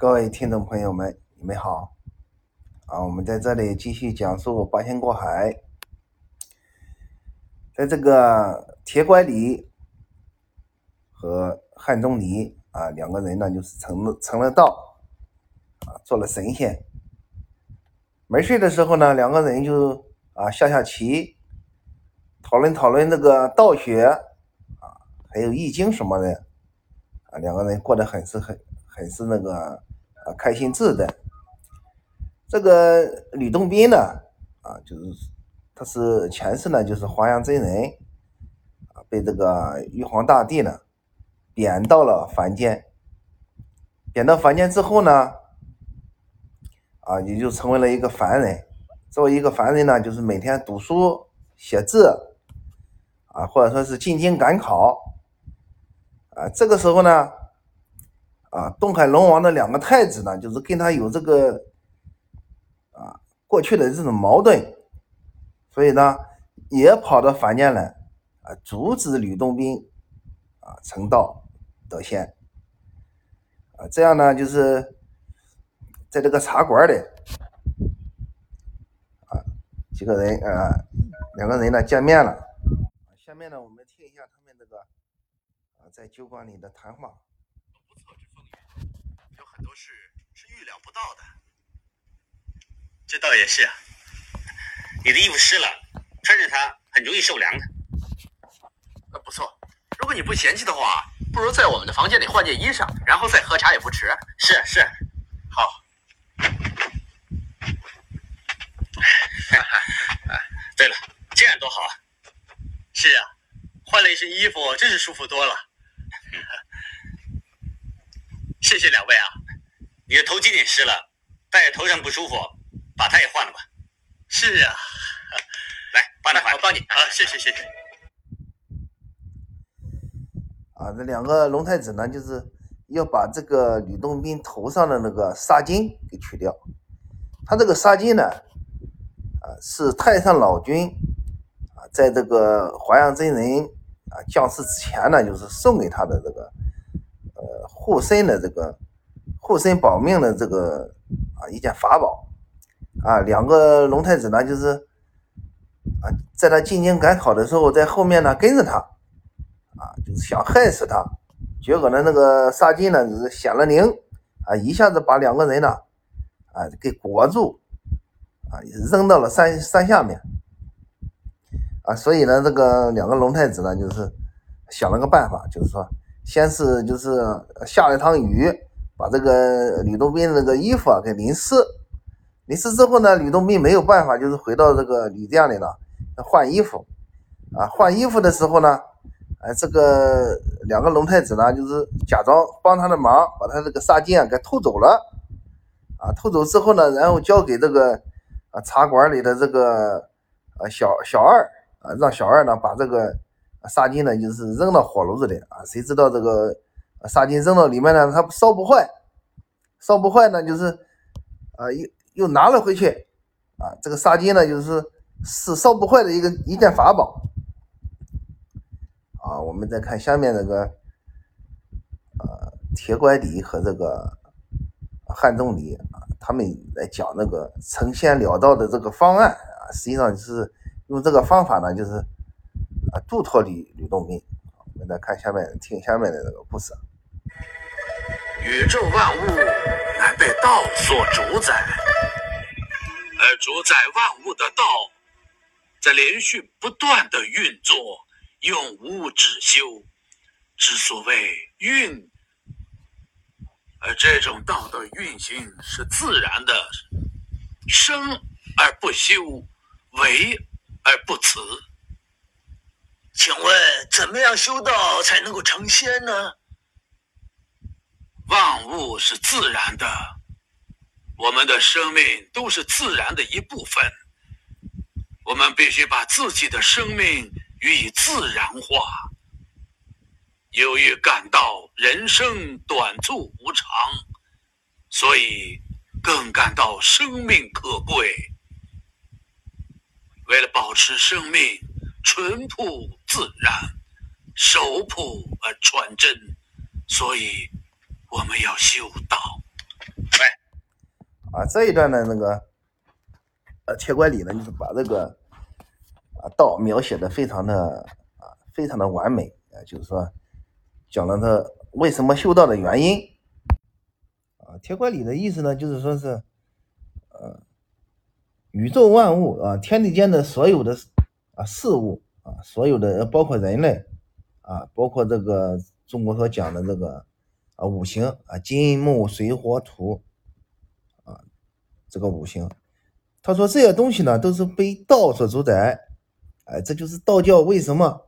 各位听众朋友们，你们好！啊，我们在这里继续讲述八仙过海。在这个铁拐李和汉钟离啊两个人呢，就是成了成了道啊，做了神仙。没睡的时候呢，两个人就啊下下棋，讨论讨论这个道学啊，还有易经什么的啊，两个人过得很是很很是那个啊开心自在。这个吕洞宾呢啊，就是他是前世呢就是华阳真人啊，被这个玉皇大帝呢贬到了凡间，贬到凡间之后呢啊，也就成为了一个凡人。作为一个凡人呢，就是每天读书写字啊，或者说是进京赶考啊。这个时候呢啊，东海龙王的两个太子呢，就是跟他有这个。啊过去的这种矛盾，所以呢，也跑到凡间来啊，阻止吕洞宾啊成道得仙啊。这样呢，就是在这个茶馆里啊，几个人啊，两个人呢见面了。下面呢，我们听一下他们这个啊在酒馆里的谈话。很多事是预料不到的。这倒也是啊，你的衣服湿了，穿着它很容易受凉的。呃，不错，如果你不嫌弃的话，不如在我们的房间里换件衣裳，然后再喝茶也不迟。是是，好。对了，这样多好啊！是啊，换了一身衣服，真是舒服多了。谢谢两位啊，你的头巾也湿了，戴在头上不舒服。把他也换了吧。是啊，来帮你换，我帮你啊，谢谢谢谢。啊，这两个龙太子呢，就是要把这个吕洞宾头上的那个纱巾给取掉。他这个纱巾呢，啊，是太上老君啊，在这个华阳真人啊降世之前呢，就是送给他的这个呃护身的这个护身保命的这个啊一件法宝。啊，两个龙太子呢，就是啊，在他进京赶考的时候，在后面呢跟着他，啊，就是想害死他。结果呢，那个纱巾呢就是显了灵，啊，一下子把两个人呢，啊，给裹住，啊，扔到了山山下面。啊，所以呢，这个两个龙太子呢，就是想了个办法，就是说，先是就是下了一场雨，把这个吕洞宾那个衣服啊给淋湿。淋湿之后呢，吕洞宾没有办法，就是回到这个旅店里了，换衣服。啊，换衣服的时候呢，啊，这个两个龙太子呢，就是假装帮他的忙，把他这个纱巾啊给偷走了。啊，偷走之后呢，然后交给这个啊茶馆里的这个啊小小二啊，让小二呢把这个纱巾呢就是扔到火炉子里啊。谁知道这个纱巾扔到里面呢，它烧不坏，烧不坏呢，就是啊又。又拿了回去，啊，这个纱巾呢，就是是烧不坏的一个一件法宝，啊，我们再看下面这个，呃，铁拐李和这个汉钟离啊，他们来讲那个成仙了道的这个方案啊，实际上就是用这个方法呢，就是啊，度脱吕吕洞宾。我们再看下面，听下面的这个故事。宇宙万物乃被道所主宰。而主宰万物的道，在连续不断的运作，永无止休，之所谓运。而这种道的运行是自然的，生而不休，为而不辞。请问，怎么样修道才能够成仙呢？万物是自然的。我们的生命都是自然的一部分，我们必须把自己的生命予以自然化。由于感到人生短促无常，所以更感到生命可贵。为了保持生命淳朴自然、守朴而传真，所以我们要修道。啊，这一段的那个呃铁拐李呢，就是把这个啊道描写的非常的啊非常的完美啊，就是说讲了他为什么修道的原因啊。铁拐李的意思呢，就是说是呃宇宙万物啊，天地间的所有的啊事物啊，所有的包括人类啊，包括这个中国所讲的这个啊五行啊金木水火土。啊这个五行，他说这些东西呢都是被道所主宰，哎，这就是道教为什么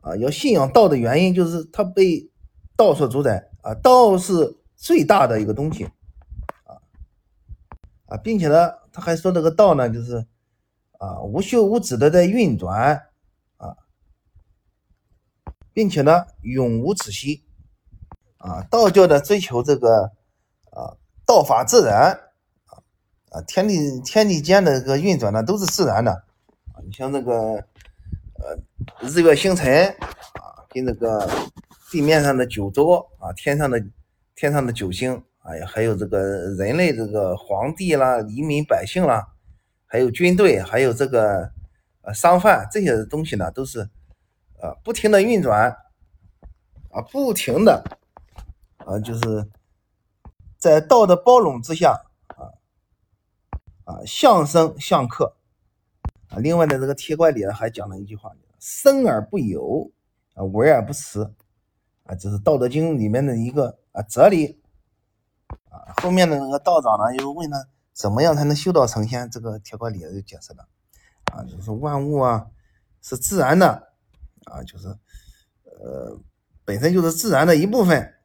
啊要信仰道的原因，就是它被道所主宰啊，道是最大的一个东西啊啊，并且呢，他还说这个道呢就是啊无休无止的在运转啊，并且呢永无止息啊，道教的追求这个啊道法自然。啊，天地天地间的这个运转呢，都是自然的啊。你像那个呃日月星辰啊，跟这个地面上的九州啊，天上的天上的九星，哎呀，还有这个人类这个皇帝啦、黎民百姓啦，还有军队，还有这个呃商贩这些东西呢，都是呃不停的运转啊，不停的啊，就是在道的包容之下。啊啊，相生相克啊。另外呢，这个铁拐李呢还讲了一句话：生而不有啊，为而不辞啊。这是《道德经》里面的一个啊哲理啊。后面的那个道长呢又问他怎么样才能修道成仙，这个铁拐李就解释了啊，就是万物啊是自然的啊，就是呃本身就是自然的一部分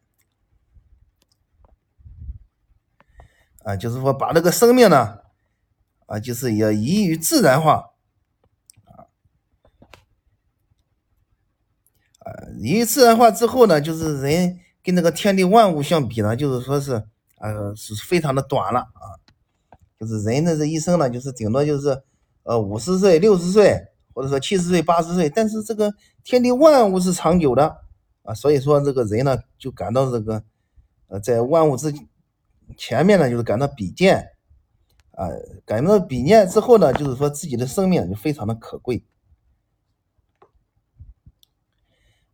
啊，就是说把这个生命呢。啊，就是要移于自然化，啊，啊，移于自然化之后呢，就是人跟那个天地万物相比呢，就是说是，呃，是非常的短了啊，就是人的这一生呢，就是顶多就是，呃，五十岁、六十岁，或者说七十岁、八十岁，但是这个天地万物是长久的啊，所以说这个人呢，就感到这个，呃，在万物之间前面呢，就是感到比肩。啊，感到比念之后呢，就是说自己的生命就非常的可贵，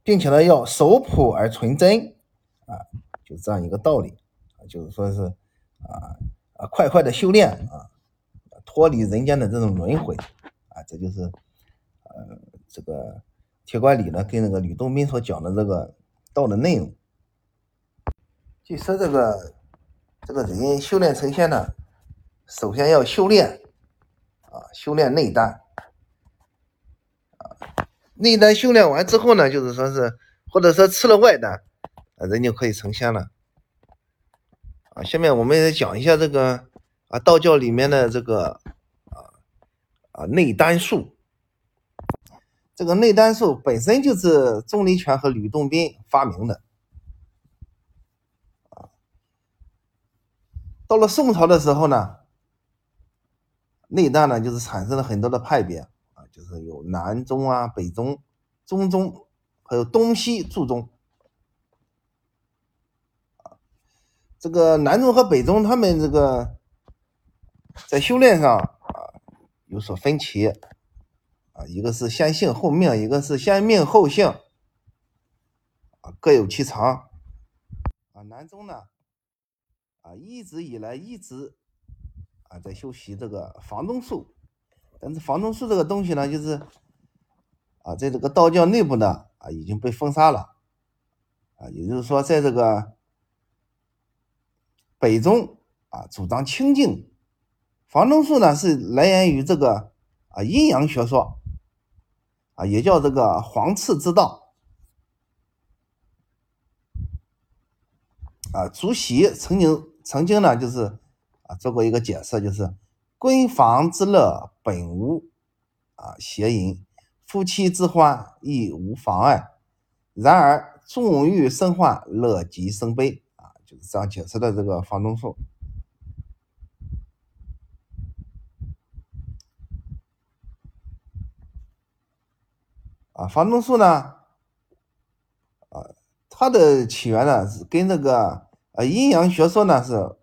并且呢要守朴而纯真，啊，就这样一个道理，就是说是啊啊快快的修炼啊，脱离人间的这种轮回啊，这就是呃这个铁拐李呢跟那个吕洞宾所讲的这个道的内容。据说这个这个人修炼成仙呢。首先要修炼啊，修炼内丹啊，内丹修炼完之后呢，就是说是或者说吃了外丹，啊，人就可以成仙了啊。下面我们来讲一下这个啊，道教里面的这个啊啊内丹术。这个内丹术本身就是钟离权和吕洞宾发明的到了宋朝的时候呢。内丹呢，就是产生了很多的派别啊，就是有南宗啊、北宗、中宗，还有东西注宗。这个南宗和北宗他们这个在修炼上啊有所分歧啊，一个是先性后命，一个是先命后性啊，各有其长啊。南宗呢啊，一直以来一直。啊，在修习这个房中术，但是房中术这个东西呢，就是啊，在这个道教内部呢，啊，已经被封杀了，啊，也就是说，在这个北宗啊，主张清净，房中术呢是来源于这个啊阴阳学说，啊，也叫这个黄赤之道，啊，朱熹曾经曾经呢，就是。啊，做过一个解释，就是闺房之乐本无啊邪淫，夫妻之欢亦无妨碍。然而纵欲生患，乐极生悲啊，就是这样解释的这个房中术。啊，房中术呢，啊，它的起源呢是跟这个啊阴阳学说呢是。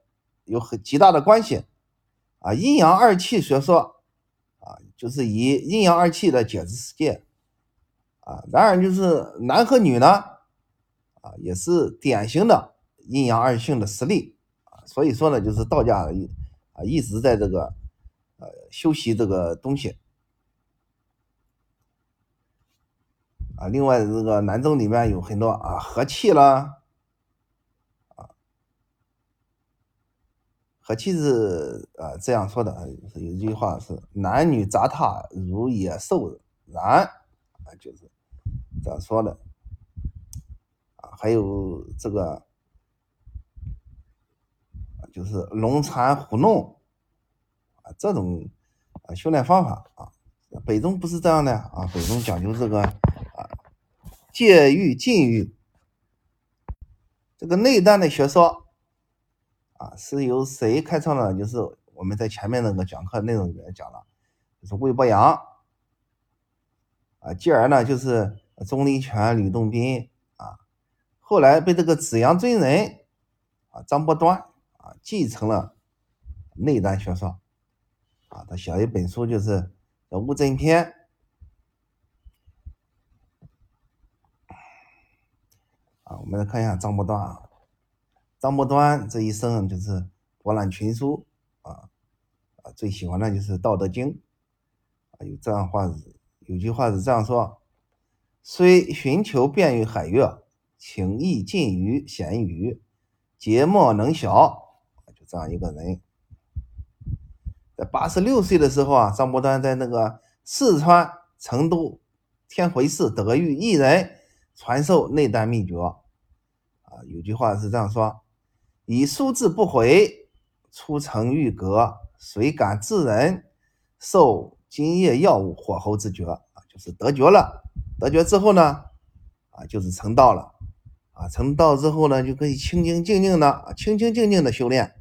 有很极大的关系啊。阴阳二气学说啊，就是以阴阳二气的解释世界啊。然而，就是男和女呢啊，也是典型的阴阳二性的实例啊。所以说呢，就是道家啊一直在这个呃修习这个东西。啊，另外这个南宗里面有很多啊和气啦，啊和气是啊这样说的，有一句话是男女杂沓如野兽然，啊就是这样说的，啊还有这个就是龙缠虎弄啊这种啊修炼方法啊，北宗不是这样的啊，北宗讲究这个啊。戒欲禁欲，这个内丹的学说是由谁开创的？就是我们在前面那个讲课内容里面讲了，就是魏伯阳啊，继而呢就是钟离权、吕洞宾啊，后来被这个紫阳真人啊张伯端啊继承了内丹学说啊，他写了一本书，就是叫《悟真篇》。啊，我们来看一下张伯端啊，张伯端这一生就是博览群书啊，啊，最喜欢的就是《道德经》啊，有这样话有句话是这样说：虽寻求遍于海岳，情意尽于咸鱼，节莫能晓。就这样一个人，在八十六岁的时候啊，张伯端在那个四川成都天回寺得遇一人。传授内丹秘诀啊，有句话是这样说：“以书字不回，出城玉阁，谁敢治人？受金液药物火候之诀啊，就是得绝了。得绝之后呢，啊，就是成道了。啊，成道之后呢，就可以清清静静的，清清静静的修炼。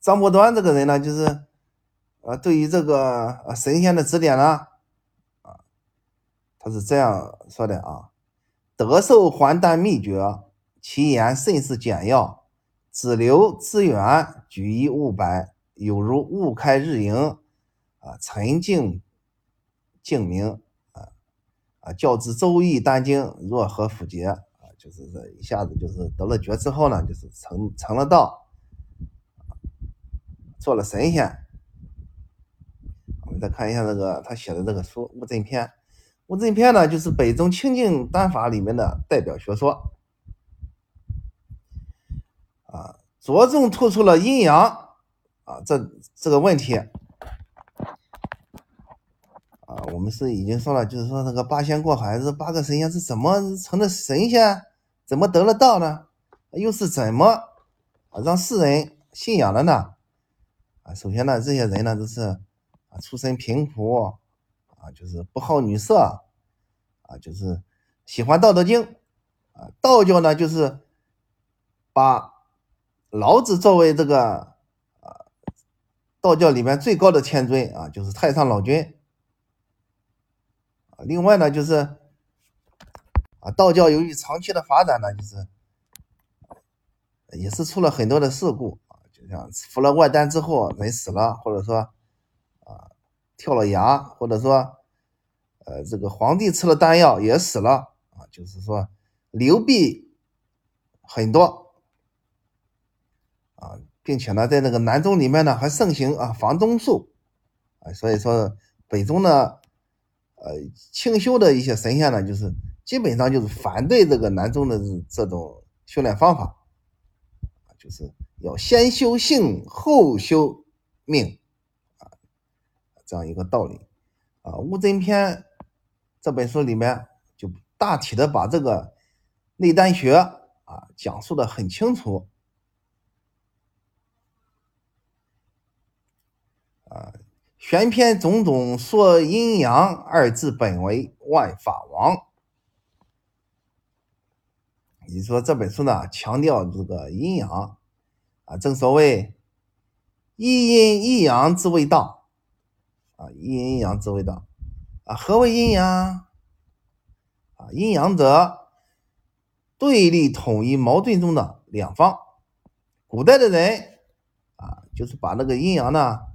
张伯端这个人呢，就是啊，对于这个神仙的指点呢。”啊他是这样说的啊：“得受还丹秘诀，其言甚是简要，只留资源，举一物百，有如雾开日盈，啊，沉静静明，啊啊，较之周易丹经，若何符节？啊，就是这一下子就是得了诀之后呢，就是成成了道，做了神仙。我们再看一下这个他写的这个书《悟真篇》。”悟真篇呢，就是北宗清净丹法里面的代表学说，啊，着重突出了阴阳啊这这个问题，啊，我们是已经说了，就是说那个八仙过海，这八个神仙是怎么成的神仙，怎么得了道呢？又是怎么啊让世人信仰的呢？啊，首先呢，这些人呢都是啊出身贫苦。啊，就是不好女色，啊，就是喜欢《道德经》，啊，道教呢就是把老子作为这个啊道教里面最高的天尊啊，就是太上老君。另外呢就是啊，道教由于长期的发展呢，就是也是出了很多的事故啊，就像服了外丹之后人死了，或者说啊跳了崖，或者说。呃，这个皇帝吃了丹药也死了啊，就是说流弊很多啊，并且呢，在那个南宗里面呢还盛行啊房中术啊，所以说北宗呢，呃清修的一些神仙呢，就是基本上就是反对这个南宗的这种修炼方法，就是要先修性后修命。啊，这样一个道理。啊，《悟真篇》。这本书里面就大体的把这个内丹学啊讲述的很清楚啊，玄篇种种说阴阳二字本为万法王。你说这本书呢强调这个阴阳啊，正所谓一阴一阳之谓道啊，一阴一阳之谓道。啊，何为阴阳？啊，阴阳者对立统一矛盾中的两方。古代的人啊，就是把那个阴阳呢，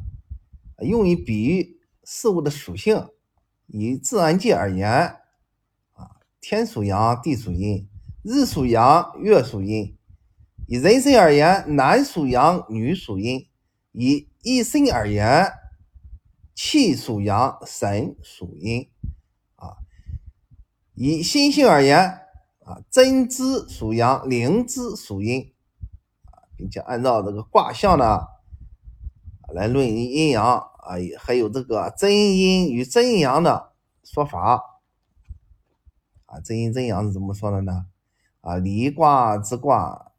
用于比喻事物的属性。以自然界而言，啊，天属阳，地属阴，日属阳，月属阴；以人身而言，男属阳，女属阴；以一身而言，气属阳，神属阴。啊，以心性而言，啊，真知属阳，灵知属阴。并且按照这个卦象呢，来论阴阳啊，还有这个真阴与真阳的说法。啊，真阴真阳是怎么说的呢？啊，离卦之卦，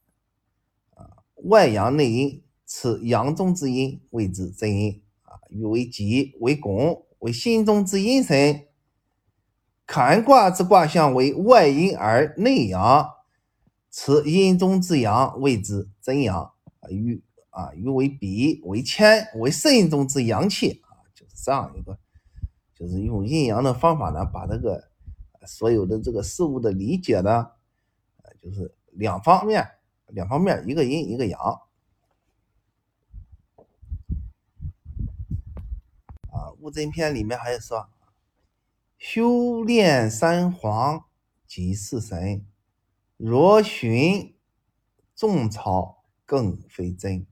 啊，外阳内阴，此阳中之阴，谓之真阴。啊，欲为吉，为拱，为心中之阴神。坎卦之卦象为外阴而内阳，此阴中之阳，谓之真阳。啊，欲啊欲为比，为谦，为肾中之阳气。啊，就是这样一个，就是用阴阳的方法呢，把这个所有的这个事物的理解呢，呃就是两方面，两方面，一个阴，一个阳。啊，《物真篇》里面还有说。修炼三皇即是神，若寻众草更非真。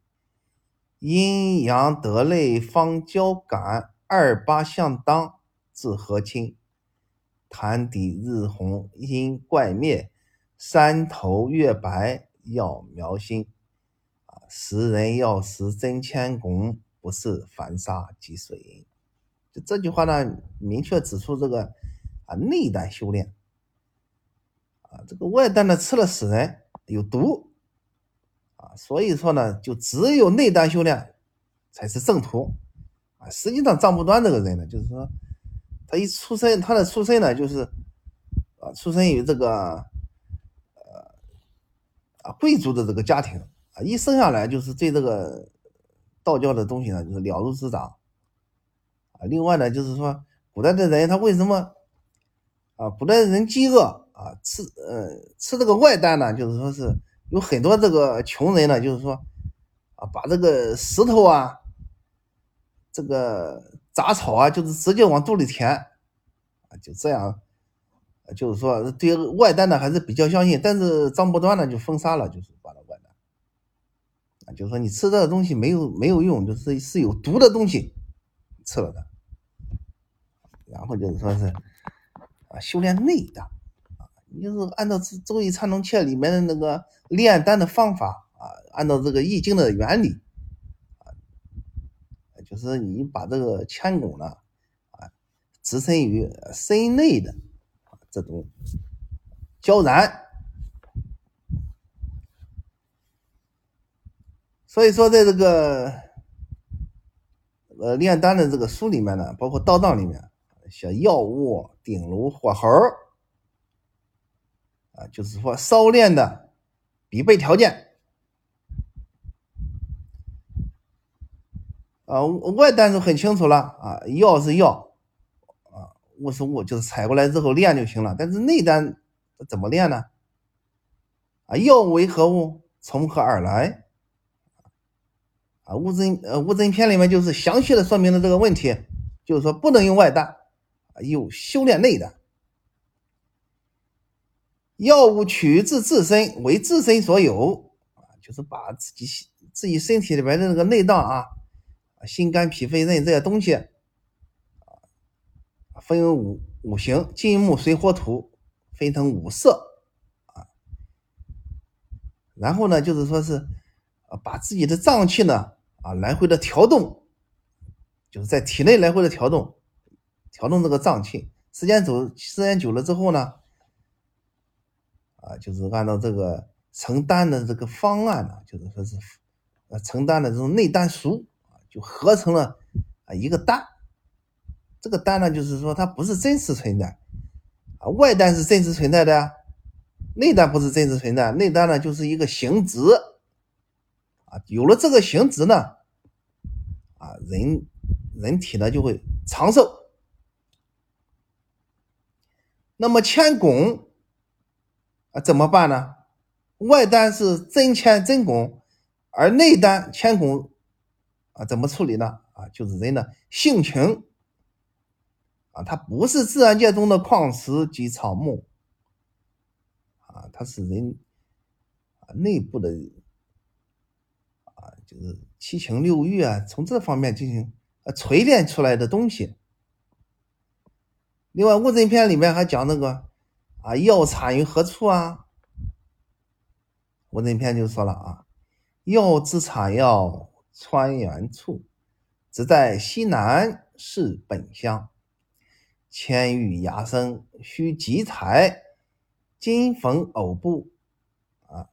阴阳得类方交感，二八相当自和亲。潭底日红阴怪灭，山头月白要苗心。啊，识人要识真谦恭，不是凡沙即水银。就这句话呢，明确指出这个啊内丹修炼啊，这个外丹呢吃了死人有毒啊，所以说呢，就只有内丹修炼才是正途啊。实际上，张不端这个人呢，就是说他一出生，他的出生呢，就是啊，出生于这个呃啊贵族的这个家庭啊，一生下来就是对这个道教的东西呢，就是了如指掌。啊，另外呢，就是说，古代的人他为什么啊？古代的人饥饿啊，吃呃吃这个外丹呢？就是说是有很多这个穷人呢，就是说啊，把这个石头啊、这个杂草啊，就是直接往肚里填啊，就这样，就是说对外丹呢还是比较相信。但是张伯端呢就封杀了，就是把那外丹啊，就是说你吃这个东西没有没有用，就是是有毒的东西吃了的。然后就是说是啊，修炼内丹，就是按照《周易参同契》里面的那个炼丹的方法啊，按照这个易经的原理啊，就是你把这个千拱呢啊，置身于身内的这种交燃。所以说，在这个呃炼丹的这个书里面呢，包括道藏里面。像药物、鼎炉、火候啊，就是说烧炼的必备条件啊。外丹就很清楚了啊，药是药啊，物是物，就是采过来之后炼就行了。但是内丹怎么炼呢？啊，药为何物？从何而来？啊，物证呃物证篇里面就是详细的说明了这个问题，就是说不能用外丹。啊有修炼内的药物取自自身，为自身所有啊，就是把自己自己身体里边的那个内脏啊，心肝脾肺肾这些东西，分为五五行：金木水火土，分成五色啊。然后呢，就是说是，把自己的脏器呢啊来回的调动，就是在体内来回的调动。调动这个脏器，时间走时间久了之后呢，啊，就是按照这个承担的这个方案呢，就是说是呃成丹的这种内丹熟啊，就合成了啊一个丹。这个丹呢，就是说它不是真实存在啊，外丹是真实存在的，内丹不是真实存在。内丹呢，就是一个形质啊，有了这个形质呢，啊人人体呢就会长寿。那么千拱啊怎么办呢？外丹是真铅真拱，而内丹铅汞啊，怎么处理呢？啊，就是人的性情啊，它不是自然界中的矿石及草木啊，它是人啊内部的啊，就是七情六欲啊，从这方面进行呃锤炼出来的东西。另外，《物证篇》里面还讲那个啊，药产于何处啊？《我那篇》就说了啊，药之产要川原处，只在西南是本乡。千玉芽生，须集采，金缝藕布啊，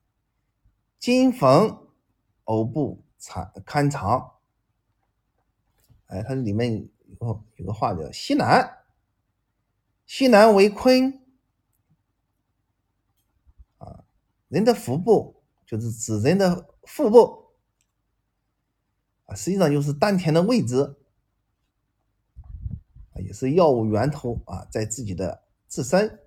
金缝藕布产堪藏。哎，它里面有有个话叫西南。西南为坤啊，人的腹部就是指人的腹部啊，实际上就是丹田的位置啊，也是药物源头啊，在自己的自身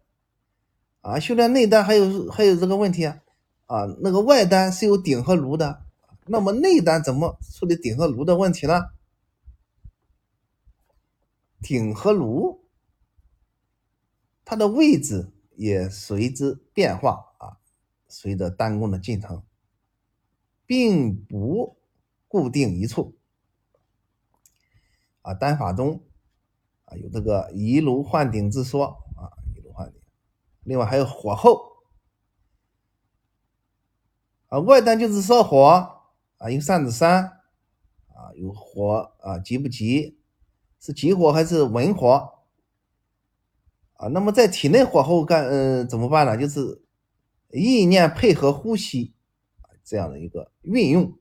啊。修炼内丹还有还有这个问题啊啊，那个外丹是有顶和炉的，那么内丹怎么处理顶和炉的问题呢？顶和炉。它的位置也随之变化，随着丹宫的进程，并不固定一处啊。丹法中啊有这个移炉换顶之说啊，移炉换顶。另外还有火候啊，外丹就是烧火啊，用扇子扇啊，有火啊急不急？是急火还是文火？啊，那么在体内火候干，呃，怎么办呢？就是意念配合呼吸，这样的一个运用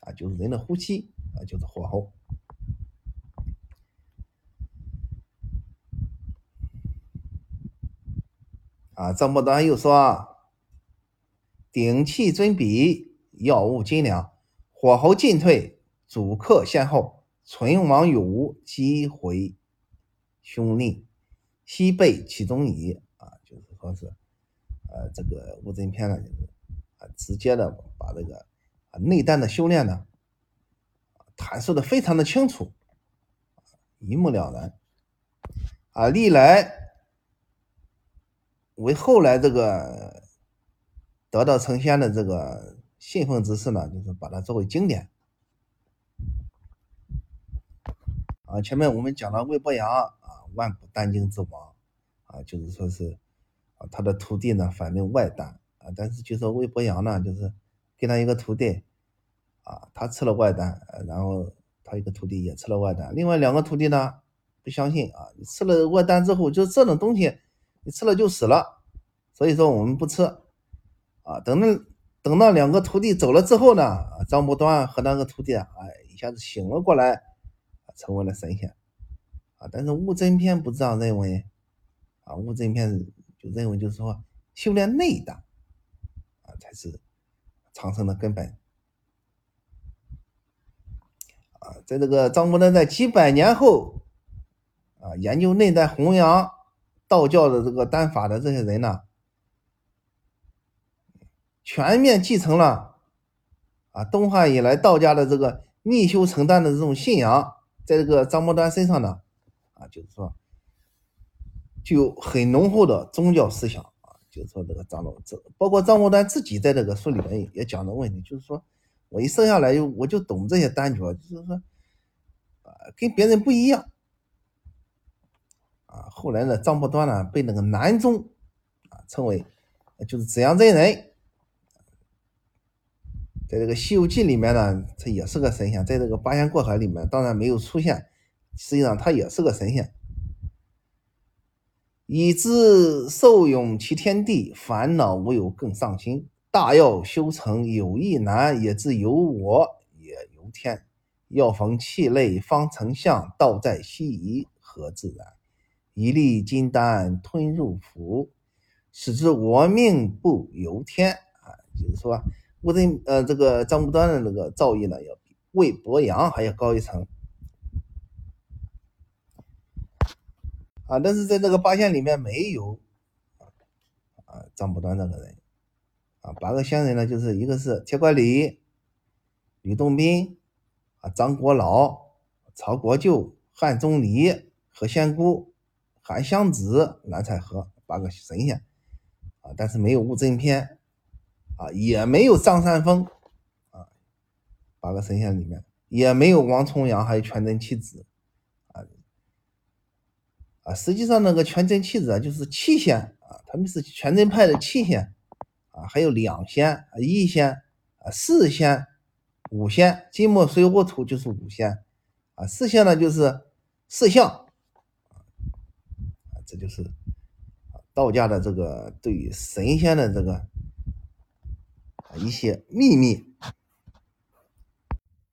啊，就是人的呼吸啊，就是火候啊。张伯端又说啊，顶气尊比，药物精良，火候进退，主客先后，存亡有无，击回凶令。西背其中矣啊，就是说是，呃，这个物证篇呢，就是啊，直接的把这个啊内丹的修炼呢，阐述的非常的清楚，一目了然啊。历来为后来这个得道成仙的这个信奉之士呢，就是把它作为经典啊。前面我们讲了魏伯阳。啊万古丹经之王啊，就是说是他的徒弟呢反正外丹啊，但是就说魏伯阳呢，就是给他一个徒弟啊，他吃了外丹，然后他一个徒弟也吃了外丹，另外两个徒弟呢不相信啊，你吃了外丹之后，就这种东西你吃了就死了，所以说我们不吃啊。等那等到两个徒弟走了之后呢，张伯端和那个徒弟啊，一下子醒了过来，成为了神仙。啊，但是物真篇不这样认为，啊，物真篇就认为就是说修炼内丹，啊，才是长生的根本。啊，在这个张伯端在几百年后，啊，研究内丹弘扬道教的这个丹法的这些人呢，全面继承了啊东汉以来道家的这个逆修成丹的这种信仰，在这个张伯端身上呢。啊，就是说，具有很浓厚的宗教思想啊。就是说，这个张老这包括张伯端自己在这个书里面也讲的问题，就是说我一生下来就我就懂这些丹诀，就是说啊，跟别人不一样啊。后来呢，张伯端呢被那个南宗啊称为就是紫阳真人，在这个《西游记》里面呢，他也是个神仙，在这个八仙过海里面当然没有出现。实际上他也是个神仙，以知受用其天地，烦恼无有更上心。大要修成有意难，也自有我也由天。要逢气类方成象，道在西夷何自然？一粒金丹吞入腹，使之我命不由天啊！就是说，我这呃这个张不端的那个造诣呢，要比魏伯阳还要高一层。啊，但是在这个八仙里面没有啊张不端这个人啊，八个仙人呢，就是一个是铁拐李吕洞宾啊、张国老、曹国舅、汉钟离、何仙姑、韩湘子、蓝采和八个神仙啊，但是没有悟真篇啊，也没有张三丰啊，八个神仙里面也没有王重阳，还有全真七子实际上那个全真七子，就是七仙啊，他们是全真派的七仙啊，还有两仙、一仙啊、四仙、五仙，金木水火土就是五仙啊，四仙呢就是四象啊，这就是道家的这个对于神仙的这个啊一些秘密。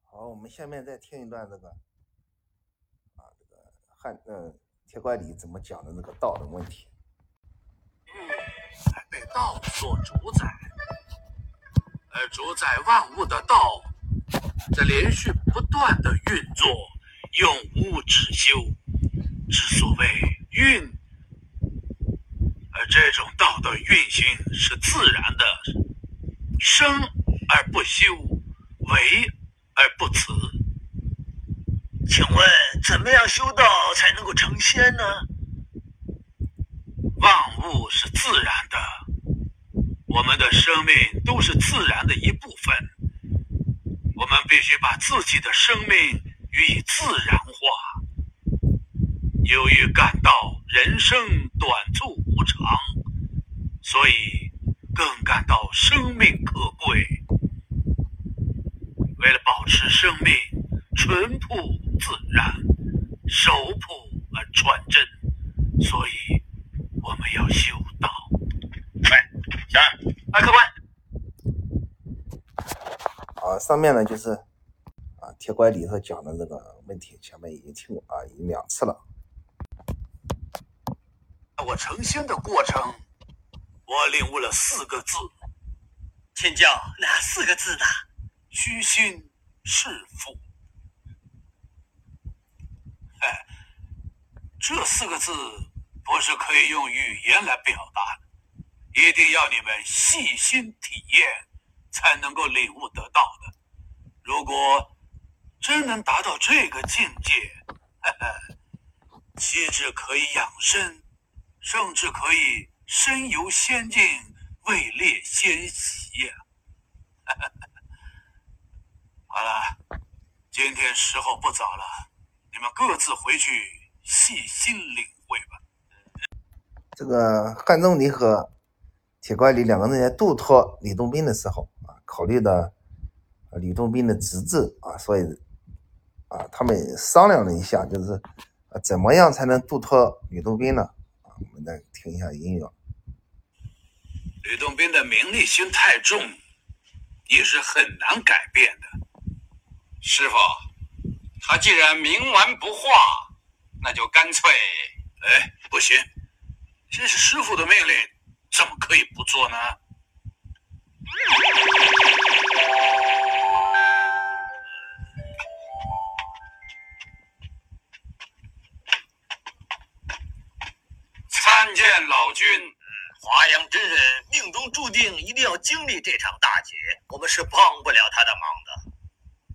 好，我们下面再听一段这个啊这个汉呃铁拐李怎么讲的那个道的问题。嗯被道所主宰，而主宰万物的道，在连续不断的运作，永无止休。之所谓运，而这种道的运行是自然的，生而不休，为而不辞。请问怎么样修道才能够成仙呢？万物是自然的，我们的生命都是自然的一部分。我们必须把自己的生命予以自然化。由于感到人生短促无常，所以更感到生命可贵。为了保持生命淳朴自然、守朴而传真，所以我们要修道。喂，小二，哎，客官，啊，上面呢就是啊铁拐李头讲的这个问题，前面已经听过啊，已经两次了。我成仙的过程，我领悟了四个字：请教哪四个字呢？虚心是父。哎，这四个字不是可以用语言来表达的，一定要你们细心体验，才能够领悟得到的。如果真能达到这个境界，呵呵，岂止可以养生，甚至可以身游仙境，位列仙席呀、好了，今天时候不早了，你们各自回去细心领会吧。这个汉钟离和铁拐李两个人在度脱李洞宾的时候啊，考虑到啊李洞宾的资质啊，所以啊他们商量了一下，就是啊怎么样才能度脱李洞宾呢？啊，我们再听一下音乐。吕洞宾的名利心太重，也是很难改变的。师傅，他既然冥顽不化，那就干脆……哎，不行，这是师傅的命令，怎么可以不做呢？参见老君。华阳真人命中注定一定要经历这场大劫，我们是帮不了他的忙的。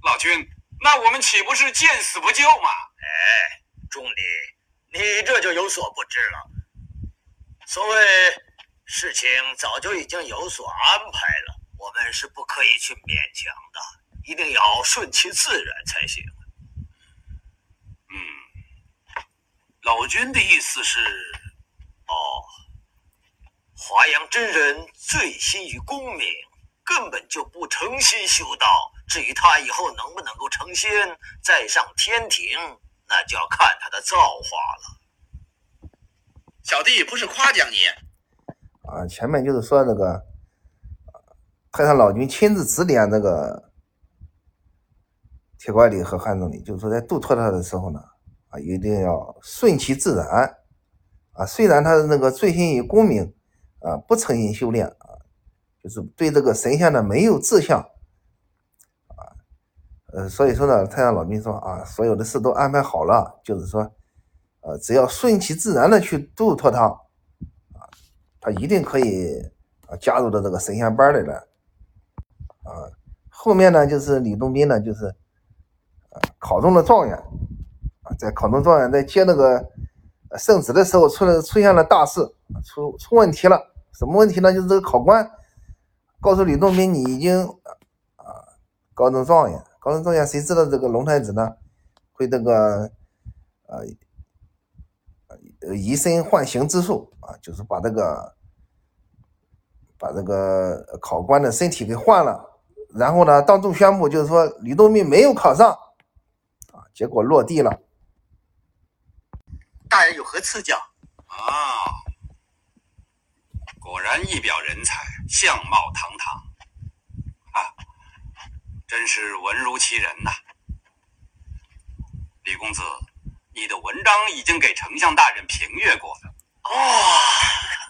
老君，那我们岂不是见死不救吗？哎，钟离，你这就有所不知了。所谓事情早就已经有所安排了，我们是不可以去勉强的，一定要顺其自然才行。嗯老君的意思是，哦，华阳真人醉心于功名，根本就不诚心修道。至于他以后能不能够成仙，再上天庭，那就要看他的造化了。小弟不是夸奖你，啊，前面就是说那个太上老君亲自指点这个铁拐李和汉钟离，就是说在度脱他的时候呢，啊，一定要顺其自然啊。虽然他的那个醉心于功名啊，不诚心修炼啊，就是对这个神仙呢没有志向，呃，所以说呢，太上老君说啊，所有的事都安排好了，就是说，呃，只要顺其自然的去度脱他。啊他一定可以啊加入到这个神仙班里来啊。后面呢，就是李洞宾呢，就是呃考中了状元啊，在考中状元在接那个圣旨的时候，出了出现了大事，出出问题了。什么问题呢？就是这个考官告诉李洞宾，你已经啊高中状元，高中状元，谁知道这个龙太子呢会这个呃移身换形之术啊，就是把这个把这个考官的身体给换了，然后呢当众宣布，就是说吕洞宾没有考上啊，结果落地了。大人有何赐教？啊，果然一表人才，相貌堂堂，真是文如其人呐。李公子，你的文章已经给丞相大人评阅过了。哦，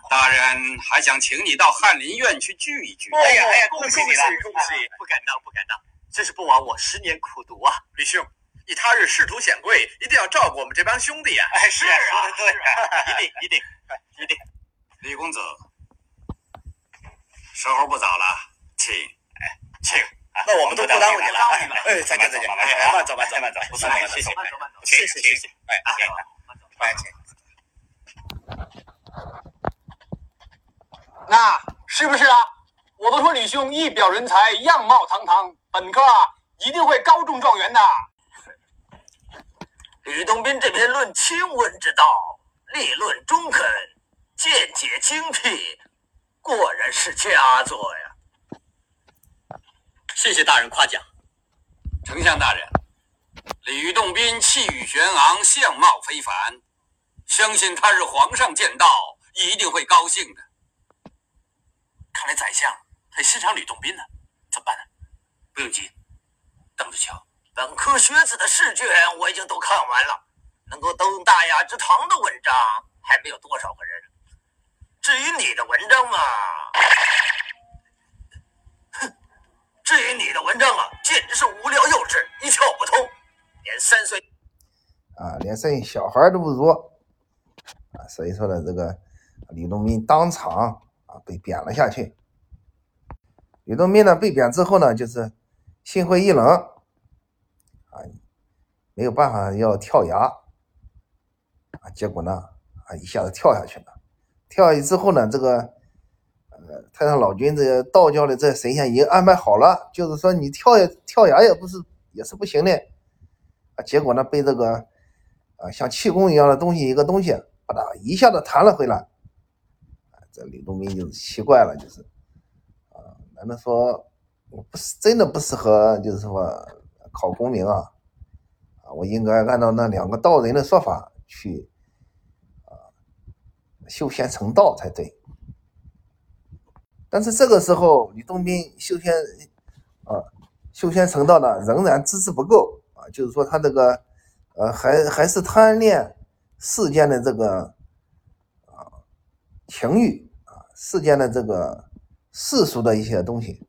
大人还想请你到翰林院去聚一聚。哎呀哎呀，恭喜你了，恭喜！不敢当，不敢当，真是不枉我十年苦读啊，李兄。你他日仕途显贵，一定要照顾我们这帮兄弟呀！哎，是啊，说的对，一定一定 一定。李公子，时候不早了，请，哎，请。那我们都不耽误你了。哎，再见再见。哎，慢走慢走慢走。不是，谢谢，慢走慢走。谢谢谢谢。哎，慢走慢走。那是不是啊？我都说李兄一表人才，样貌堂堂，本科啊一定会高中状元的。吕洞宾这篇论亲文之道，立论中肯，见解精辟，果然是佳作呀！谢谢大人夸奖。丞相大人，吕洞宾气宇轩昂，相貌非凡，相信他日皇上见到一定会高兴的。看来宰相很欣赏吕洞宾呢，怎么办呢？不用急，等着瞧。本科学子的试卷我已经都看完了，能够登大雅之堂的文章还没有多少个人。至于你的文章嘛，哼，至于你的文章啊，简直是无聊幼稚，一窍不通，连三岁啊，连岁小孩都不如啊。所以说呢，这个李洞宾当场啊被贬了下去。李洞宾呢被贬之后呢，就是心灰意冷。啊，没有办法要跳崖啊，结果呢，啊一下子跳下去了。跳下去之后呢，这个太上老君这个道教的这神仙已经安排好了，就是说你跳也跳崖也不是也是不行的啊。结果呢，被这个啊像气功一样的东西一个东西把它一下子弹了回来。这李洞宾就是奇怪了，就是啊，难道说我不是真的不适合，就是说？考功名啊，啊，我应该按照那两个道人的说法去啊修仙成道才对。但是这个时候，李洞宾修仙啊修仙成道呢，仍然资质不够啊，就是说他这个呃还还是贪恋世间的这个啊情欲啊世间的这个世俗的一些东西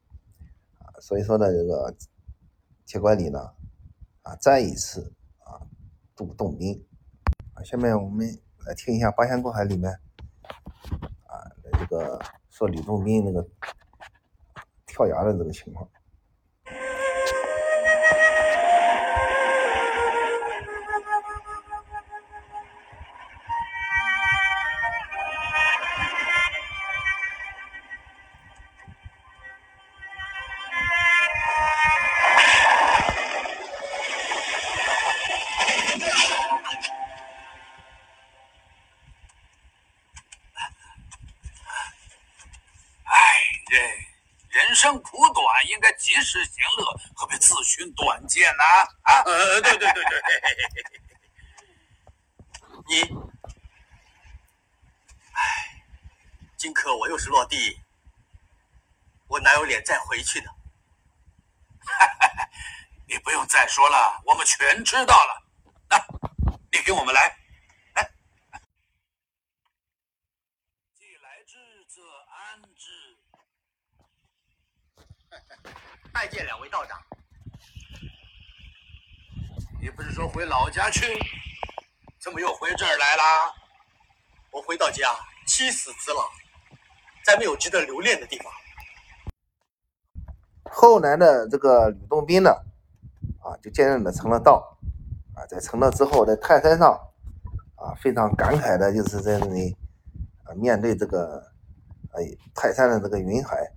啊，所以说呢这个。铁拐李呢，啊，再一次啊渡洞宾啊。下面我们来听一下《八仙过海》里面啊这个说吕洞宾那个跳崖的这个情况。我哪有脸再回去呢？你不用再说了，我们全知道了。那，你跟我们来。既来之，则安之。拜见两位道长。你不是说回老家去，怎么又回这儿来啦？我回到家，妻死子老，再没有值得留恋的地方。后来的这个吕洞宾呢，啊，就渐渐的成了道，啊，在成了之后，在泰山上，啊，非常感慨的，就是在那里，啊，面对这个，哎，泰山的这个云海。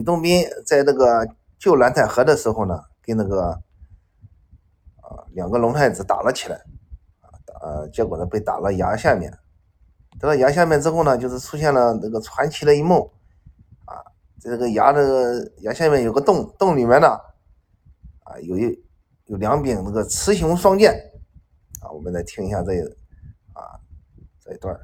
吕洞宾在那个救蓝采和的时候呢，跟那个啊两个龙太子打了起来，啊结果呢被打了崖下面，打到崖下面之后呢，就是出现了那个传奇的一幕，啊，在这个崖的崖下面有个洞，洞里面呢，啊有一有两柄那个雌雄双剑，啊，我们来听一下这啊这一段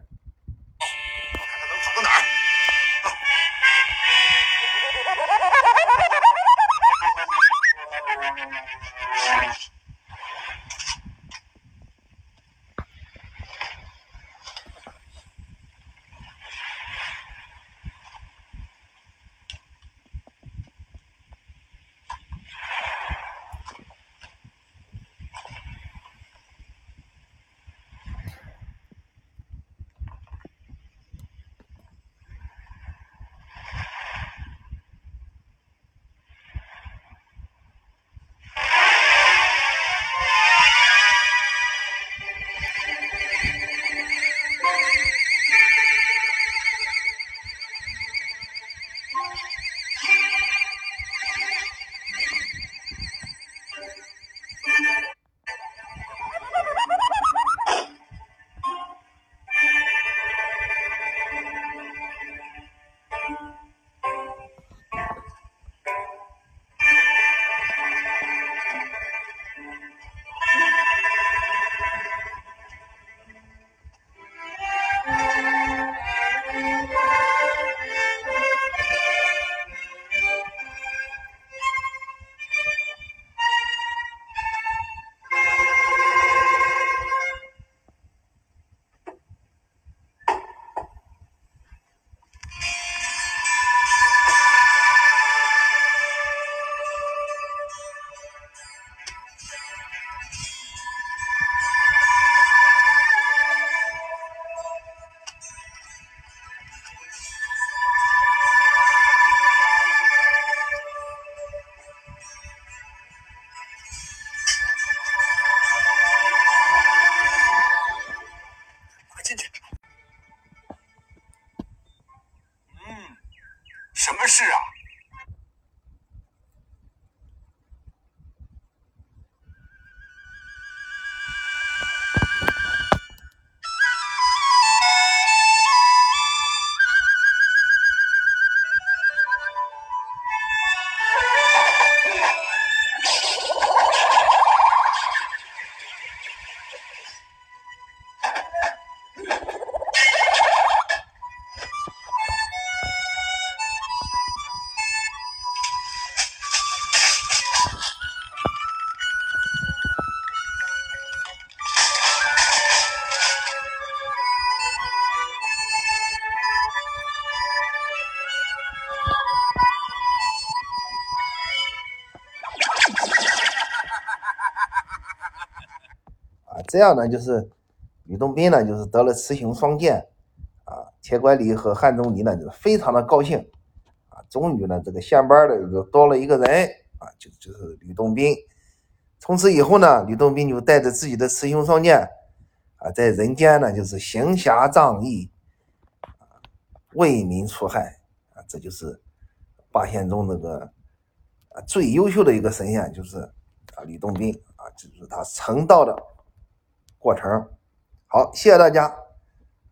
这样呢，就是吕洞宾呢，就是得了雌雄双剑，啊，铁拐李和汉钟离呢，就非常的高兴，啊，终于呢，这个县班的就多了一个人，啊，就就是吕洞宾。从此以后呢，吕洞宾就带着自己的雌雄双剑，啊，在人间呢，就是行侠仗义，啊，为民除害，啊，这就是八仙中那个啊最优秀的一个神仙，就是啊吕洞宾，啊，就是他成道的。过程。好，谢谢大家，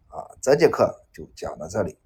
啊，这节课就讲到这里。